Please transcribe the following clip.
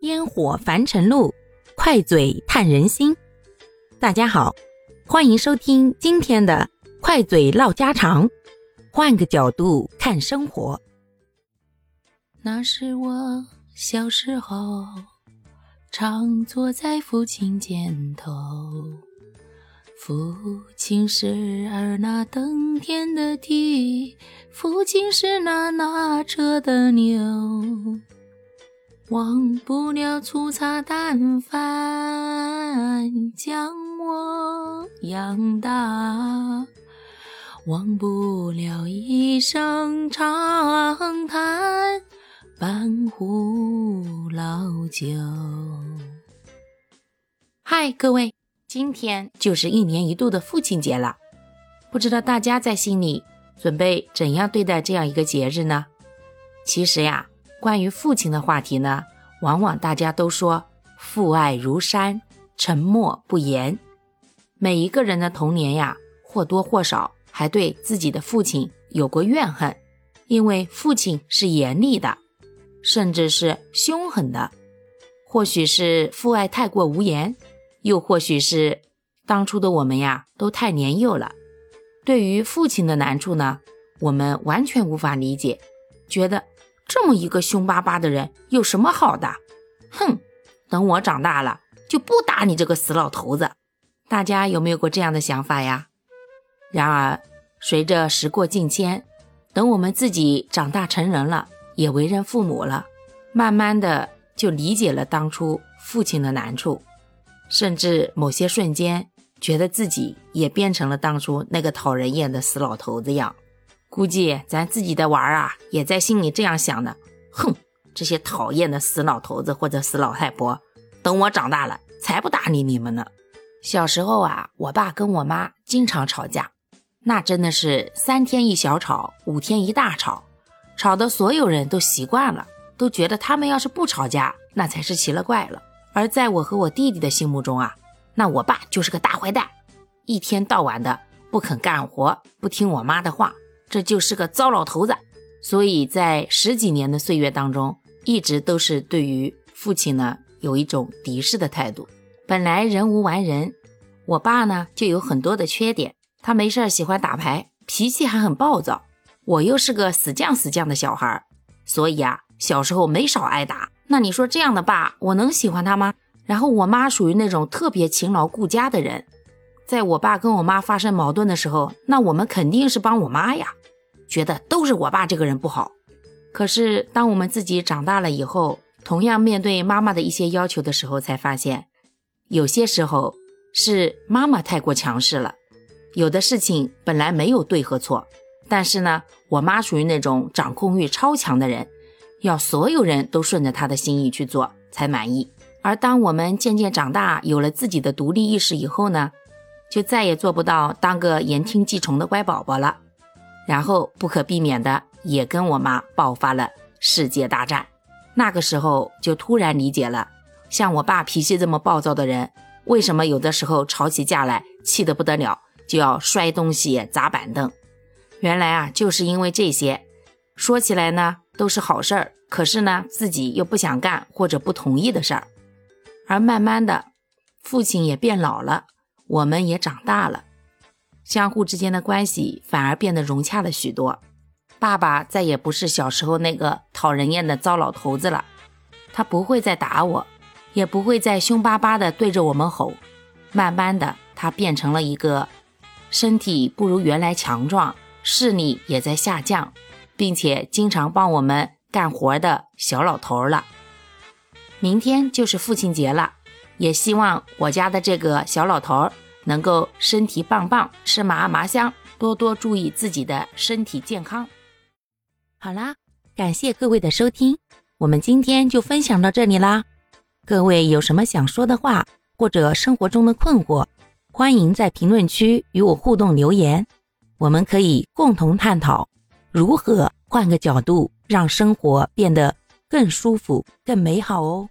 烟火凡尘路，快嘴探人心。大家好，欢迎收听今天的快嘴唠家常，换个角度看生活。那是我小时候，常坐在父亲肩头。父亲是儿那登天的地，父亲是那拉车的牛。忘不了粗茶淡饭将我养大，忘不了一声长叹半壶老酒。嗨，各位，今天就是一年一度的父亲节了，不知道大家在心里准备怎样对待这样一个节日呢？其实呀。关于父亲的话题呢，往往大家都说父爱如山，沉默不言。每一个人的童年呀，或多或少还对自己的父亲有过怨恨，因为父亲是严厉的，甚至是凶狠的。或许是父爱太过无言，又或许是当初的我们呀都太年幼了。对于父亲的难处呢，我们完全无法理解，觉得。这么一个凶巴巴的人有什么好的？哼，等我长大了就不打你这个死老头子。大家有没有过这样的想法呀？然而，随着时过境迁，等我们自己长大成人了，也为人父母了，慢慢的就理解了当初父亲的难处，甚至某些瞬间觉得自己也变成了当初那个讨人厌的死老头子样。估计咱自己的娃儿啊，也在心里这样想的。哼，这些讨厌的死老头子或者死老太婆，等我长大了才不搭理你们呢。小时候啊，我爸跟我妈经常吵架，那真的是三天一小吵，五天一大吵，吵得所有人都习惯了，都觉得他们要是不吵架，那才是奇了怪了。而在我和我弟弟的心目中啊，那我爸就是个大坏蛋，一天到晚的不肯干活，不听我妈的话。这就是个糟老头子，所以在十几年的岁月当中，一直都是对于父亲呢有一种敌视的态度。本来人无完人，我爸呢就有很多的缺点，他没事喜欢打牌，脾气还很暴躁。我又是个死犟死犟的小孩，所以啊，小时候没少挨打。那你说这样的爸，我能喜欢他吗？然后我妈属于那种特别勤劳顾家的人。在我爸跟我妈发生矛盾的时候，那我们肯定是帮我妈呀，觉得都是我爸这个人不好。可是当我们自己长大了以后，同样面对妈妈的一些要求的时候，才发现有些时候是妈妈太过强势了。有的事情本来没有对和错，但是呢，我妈属于那种掌控欲超强的人，要所有人都顺着她的心意去做才满意。而当我们渐渐长大，有了自己的独立意识以后呢？就再也做不到当个言听计从的乖宝宝了，然后不可避免的也跟我妈爆发了世界大战。那个时候就突然理解了，像我爸脾气这么暴躁的人，为什么有的时候吵起架来气得不得了，就要摔东西砸板凳。原来啊，就是因为这些。说起来呢，都是好事儿，可是呢，自己又不想干或者不同意的事儿。而慢慢的，父亲也变老了。我们也长大了，相互之间的关系反而变得融洽了许多。爸爸再也不是小时候那个讨人厌的糟老头子了，他不会再打我，也不会再凶巴巴的对着我们吼。慢慢的，他变成了一个身体不如原来强壮，视力也在下降，并且经常帮我们干活的小老头了。明天就是父亲节了。也希望我家的这个小老头儿能够身体棒棒，吃麻麻香，多多注意自己的身体健康。好啦，感谢各位的收听，我们今天就分享到这里啦。各位有什么想说的话，或者生活中的困惑，欢迎在评论区与我互动留言，我们可以共同探讨如何换个角度让生活变得更舒服、更美好哦。